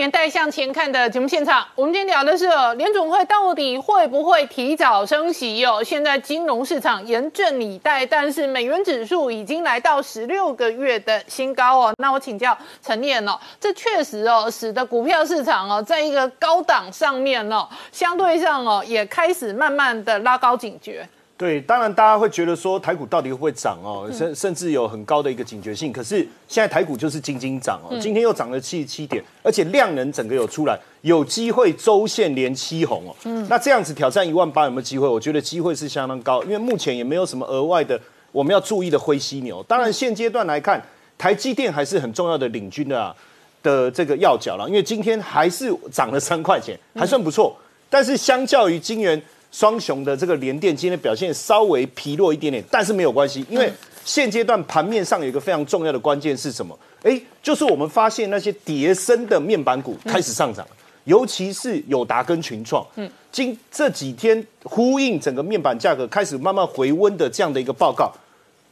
年代向前看的节目现场，我们今天聊的是哦联总会到底会不会提早升息哦？现在金融市场严阵以待，但是美元指数已经来到十六个月的新高哦。那我请教陈念哦，这确实哦，使得股票市场哦，在一个高档上面哦，相对上哦，也开始慢慢的拉高警觉。对，当然大家会觉得说台股到底会不会涨哦，甚甚至有很高的一个警觉性。可是现在台股就是仅仅涨哦，今天又涨了七十七点，而且量能整个有出来，有机会周线连七红哦。嗯，那这样子挑战一万八有没有机会？我觉得机会是相当高，因为目前也没有什么额外的我们要注意的灰犀牛。当然现阶段来看，台积电还是很重要的领军的啊的这个要角了，因为今天还是涨了三块钱，还算不错。但是相较于金元。双雄的这个联电今天表现稍微疲弱一点点，但是没有关系，因为现阶段盘面上有一个非常重要的关键是什么？哎，就是我们发现那些叠升的面板股开始上涨，尤其是友达跟群创，嗯，今这几天呼应整个面板价格开始慢慢回温的这样的一个报告，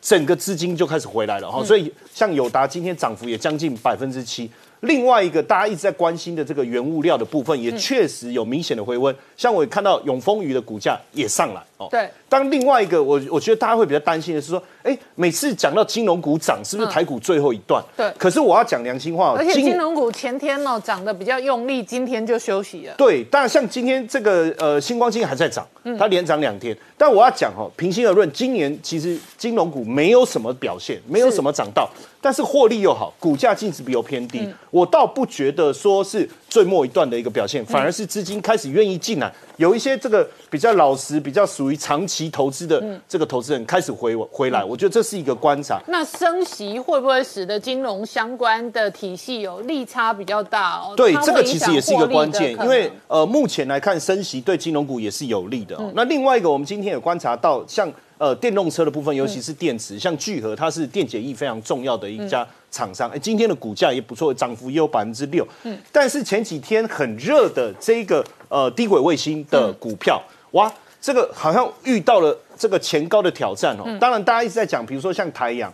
整个资金就开始回来了哈，所以像友达今天涨幅也将近百分之七。另外一个大家一直在关心的这个原物料的部分，也确实有明显的回温。像我看到永丰鱼的股价也上来哦。对。当另外一个我我觉得大家会比较担心的是说，哎，每次讲到金融股涨，是不是台股最后一段？对。可是我要讲良心话，而且金融股前天哦涨得比较用力，今天就休息了。对。当然，像今天这个呃星光金还在涨，它连涨两天。但我要讲哦，平心而论，今年其实金融股没有什么表现，没有什么涨到。但是获利又好，股价净值比又偏低，我倒不觉得说是最末一段的一个表现，反而是资金开始愿意进来，有一些这个比较老实、比较属于长期投资的这个投资人开始回回来，我觉得这是一个观察。那升息会不会使得金融相关的体系有利差比较大哦？对，这个其实也是一个关键，因为呃，目前来看升息对金融股也是有利的。那另外一个，我们今天也观察到像。呃，电动车的部分，尤其是电池，像聚合，它是电解液非常重要的一家厂商。哎，今天的股价也不错，涨幅也有百分之六。嗯，但是前几天很热的这个呃低轨卫星的股票，哇，这个好像遇到了这个前高的挑战哦。当然，大家一直在讲，比如说像台阳，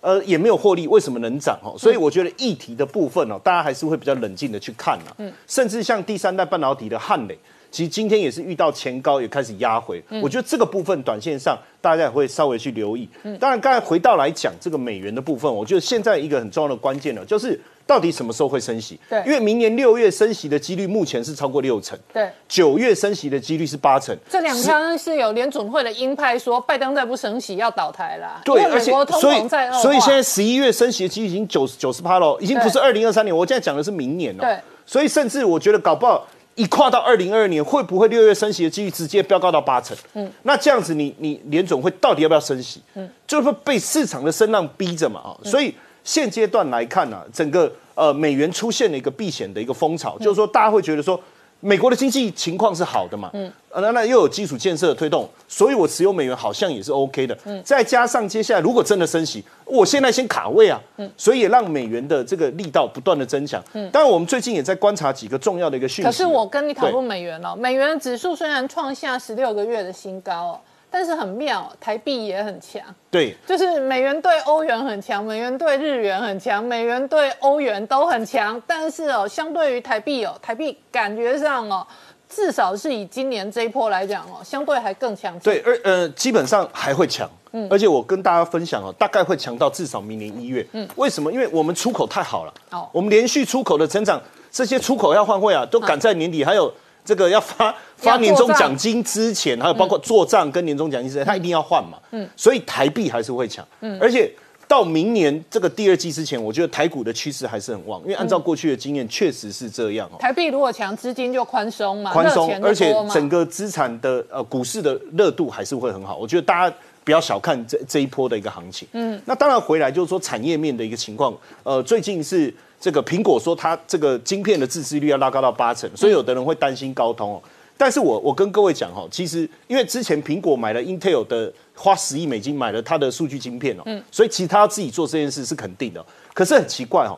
呃，也没有获利，为什么能涨哦？所以我觉得议题的部分哦，大家还是会比较冷静的去看呐。嗯，甚至像第三代半导体的汉磊。其实今天也是遇到前高，也开始压回。我觉得这个部分短线上大家也会稍微去留意。当然，刚才回到来讲这个美元的部分，我觉得现在一个很重要的关键呢，就是到底什么时候会升息？对，因为明年六月升息的几率目前是超过六成。对，九月升息的几率是八成。这两天是有联准会的鹰派说拜登再不升息要倒台啦。对，而且所以所以现在十一月升息的几率已经九九十趴了，已经不是二零二三年，我现在讲的是明年了。对，所以甚至我觉得搞不好。一跨到二零二二年，会不会六月升息的几率直接飙高到八成？嗯，那这样子，你你联总会到底要不要升息？嗯，就是被市场的声浪逼着嘛啊，所以现阶段来看呢，整个呃美元出现了一个避险的一个风潮，就是说大家会觉得说。美国的经济情况是好的嘛？嗯，那那又有基础建设的推动，所以我持有美元好像也是 OK 的。嗯，再加上接下来如果真的升息，我现在先卡位啊。嗯，所以也让美元的这个力道不断的增强。嗯，当然我们最近也在观察几个重要的一个讯息。可是我跟你讨论美元哦，美元指数虽然创下十六个月的新高哦。但是很妙，台币也很强。对，就是美元对欧元很强，美元对日元很强，美元对欧元都很强。但是哦，相对于台币哦，台币感觉上哦，至少是以今年这一波来讲哦，相对还更强。对，而呃，基本上还会强。嗯，而且我跟大家分享哦，大概会强到至少明年一月。嗯，为什么？因为我们出口太好了。哦，我们连续出口的成长，这些出口要换汇啊，都赶在年底，还有。这个要发 发年终奖金之前，还有包括做账跟年终奖金之前，他一定要换嘛。嗯，所以台币还是会强。嗯，而且到明年这个第二季之前，我觉得台股的趋势还是很旺，因为按照过去的经验，确实是这样哦。台币如果强，资金就宽松嘛，宽松而且整个资产的呃股市的热度还是会很好。我觉得大家不要小看这这一波的一个行情。嗯，那当然回来就是说产业面的一个情况，呃，最近是这个苹果说它这个晶片的自制率要拉高到八成，所以有的人会担心高通哦。但是我我跟各位讲哈，其实因为之前苹果买了 Intel 的花十亿美金买了它的数据晶片哦，嗯所以其实他要自己做这件事是肯定的。可是很奇怪哦，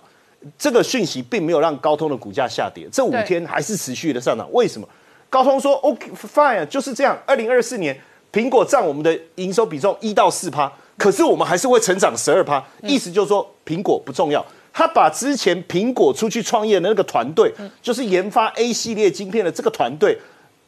这个讯息并没有让高通的股价下跌，这五天还是持续的上涨。为什么？高通说 OK fine，就是这样。二零二四年苹果占我们的营收比重一到四趴，可是我们还是会成长十二趴，意思就是说苹果不重要。他把之前苹果出去创业的那个团队，就是研发 A 系列晶片的这个团队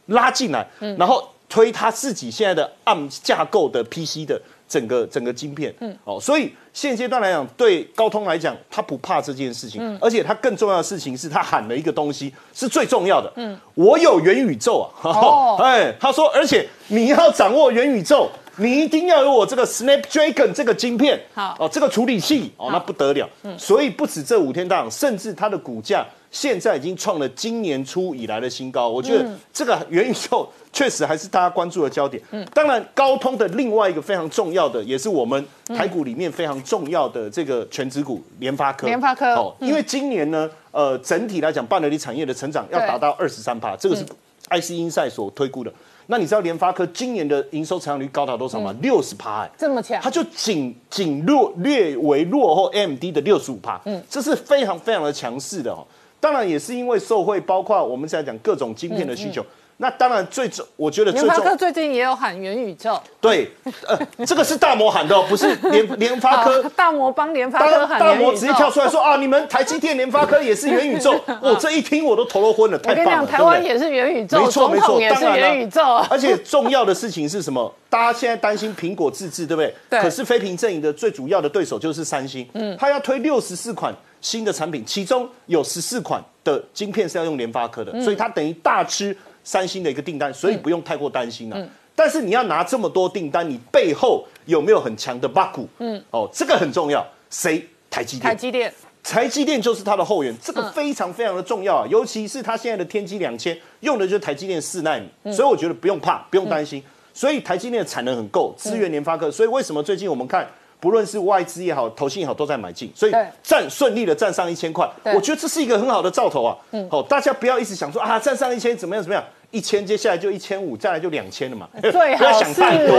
拉进来，然后推他自己现在的 ARM 架构的 PC 的整个整个晶片，哦，所以现阶段来讲，对高通来讲，他不怕这件事情，而且他更重要的事情是他喊了一个东西是最重要的，我有元宇宙啊，哦。哎，他说，而且你要掌握元宇宙。你一定要有我这个 Snapdragon 这个晶片，好哦，这个处理器哦，那不得了。嗯所以不止这五天大涨，甚至它的股价现在已经创了今年初以来的新高。我觉得这个元宇宙确实还是大家关注的焦点。嗯当然，高通的另外一个非常重要的，也是我们台股里面非常重要的这个全职股联发科。联发科哦，因为今年呢，呃，整体来讲半导体产业的成长要达到二十三帕，这个是 IC Insight 所推估的。那你知道联发科今年的营收成长率高达多少吗？六十趴，哎，这么强它，就仅仅落略为落后 AMD 的六十五趴，嗯，这是非常非常的强势的哦。当然也是因为受惠，包括我们现在讲各种晶片的需求。那当然最重，我觉得最重联发科最近也有喊元宇宙，对，呃，这个是大摩喊的哦，不是 联联发科。大摩帮联发科喊元宇宙。摩直接跳出来说啊，你们台积电、联发科也是元宇宙，我这一听我都头都昏了，我跟你讲，太棒了，台湾对不对也是元宇宙，没错没错，当然了元宇宙。而且重要的事情是什么？大家现在担心苹果自制，对不对？对可是非屏阵营的最主要的对手就是三星，嗯，他要推六十四款新的产品，其中有十四款的晶片是要用联发科的，嗯所以它等于大吃三星的一个订单，所以不用太过担心了。但是你要拿这么多订单，你背后有没有很强的 bug？嗯，哦，这个很重要。谁？台积电。台积电，台积电就是它的后援，这个嗯非常非常的重要啊，尤其是它现在的天玑两千用的就是台积电四纳米，嗯所以我觉得不用怕，不用担心。所以台积电的产能很够，支援联发科。所以为什么最近我们看，不论是外资也好，投信也好，都在买进，所以对站顺利的站上一千块，我觉得这是一个很好的兆头啊。好，大家不要一直想说啊，站上一千怎么样怎么样，一千接下来就一千五，再来就两千了嘛，最不要想太多，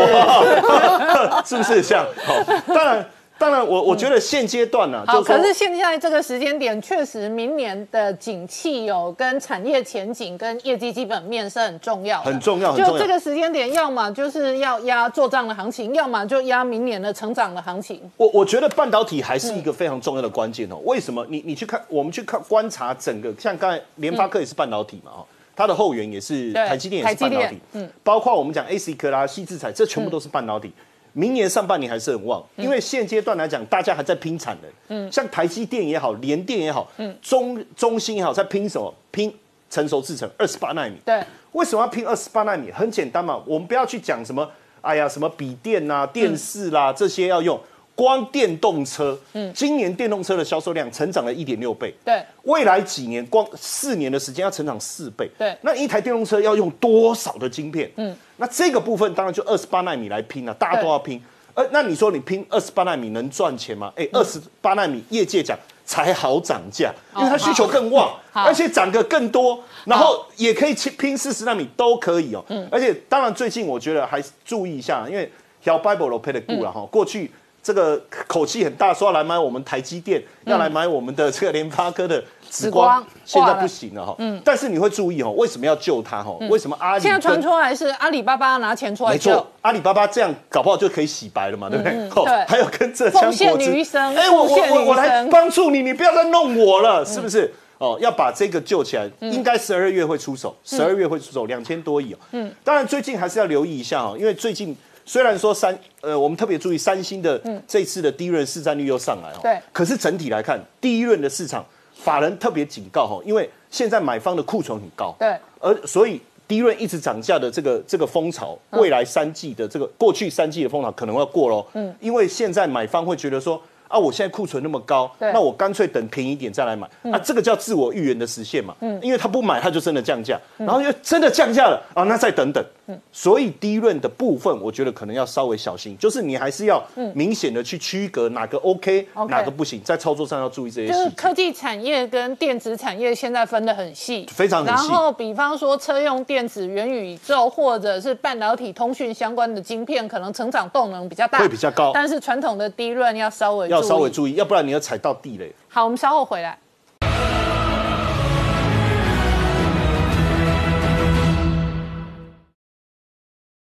是不是这样？好，当然。当然我，我觉得现阶段呢、好，可是现在这个时间点，确实明年的景气有跟产业前景跟业绩基本面是很重要的，很重要很重要就这个时间点，要么就是要压做账的行情，要么就压明年的成长的行情。我我觉得半导体还是一个非常重要的关键哦。为什么？你你去看，我们去看观察整个，像刚才联发科也是半导体嘛，哦，它的后援也是台积电也是半导体，嗯。包括我们讲 ASIC 啦、细制材，这全部都是半导体。明年上半年还是很旺，因为现阶段来讲，大家还在拼产能，嗯，像台积电也好，联电也好，嗯，中中芯也好，在拼什么？拼成熟制程二十八纳米，对，为什么要拼二十八纳米？很简单嘛，我们不要去讲什么，哎呀，什么笔电啦、电视啦、这些要用，光电动车，嗯，今年电动车的销售量成长了一点六倍，对，未来几年光四年的时间要成长四倍，对。那一台电动车要用多少的晶片？嗯，那这个部分当然就二十八纳米来拼了、大家都要拼。呃，那你说你拼二十八纳米能赚钱吗？哎，二十八纳米业界讲才好涨价，因为它需求更旺，好。而且涨个更多，然后也可以去拼四十纳米都可以哦。嗯。而且当然最近我觉得还是注意一下，因为小 Bible 都配的固了哈，过去。这个口气很大，说要来买我们台积电，要来买我们的这个联发科的紫光，现在不行了哈。嗯，但是你会注意哦，为什么要救它哈？为什么阿里现在传出来是阿里巴巴拿钱出来救。没错，，阿里巴巴这样搞不好就可以洗白了嘛，对不对？哦对。还有跟浙江奉献国资于一生哎，我我我来帮助你，你不要再弄我了，是不是？哦，要把这个救起来，应该十二月会出手，十二月会出手两千多亿哦。嗯，当然最近还是要留意一下哦，因为最近虽然说三呃，我们特别注意三星的这次的第一轮市占率又上来哦，对。可是整体来看，第一轮的市场法人特别警告哈，因为现在买方的库存很高，对，而所以低润一直涨价的这个这个风潮，未来三季的这个过去三季的风潮可能要过喽。嗯，因为现在买方会觉得说。啊，我现在库存那么高，那我干脆等便宜一点再来买。啊，这个叫自我预言的实现嘛。嗯，因为他不买，他就真的降价，然后又真的降价了啊，那再等等。嗯，所以低润的部分，我觉得可能要稍微小心，就是你还是要明显的去区隔哪个 OK，OK。哪个不行，在操作上要注意这些就是。科技产业跟电子产业现在分得很细，非常很细。然后比方说车用电子、元宇宙或者是半导体通讯相关的晶片，可能成长动能比较大，会比较高。但是传统的低润要稍微要稍微。注意，要不然你要踩到地雷。好，我们稍后回来。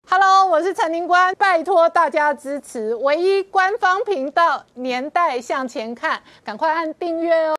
Hello，我是陈宁官，拜托大家支持唯一官方频道《年代向前看》，赶快按订阅哦。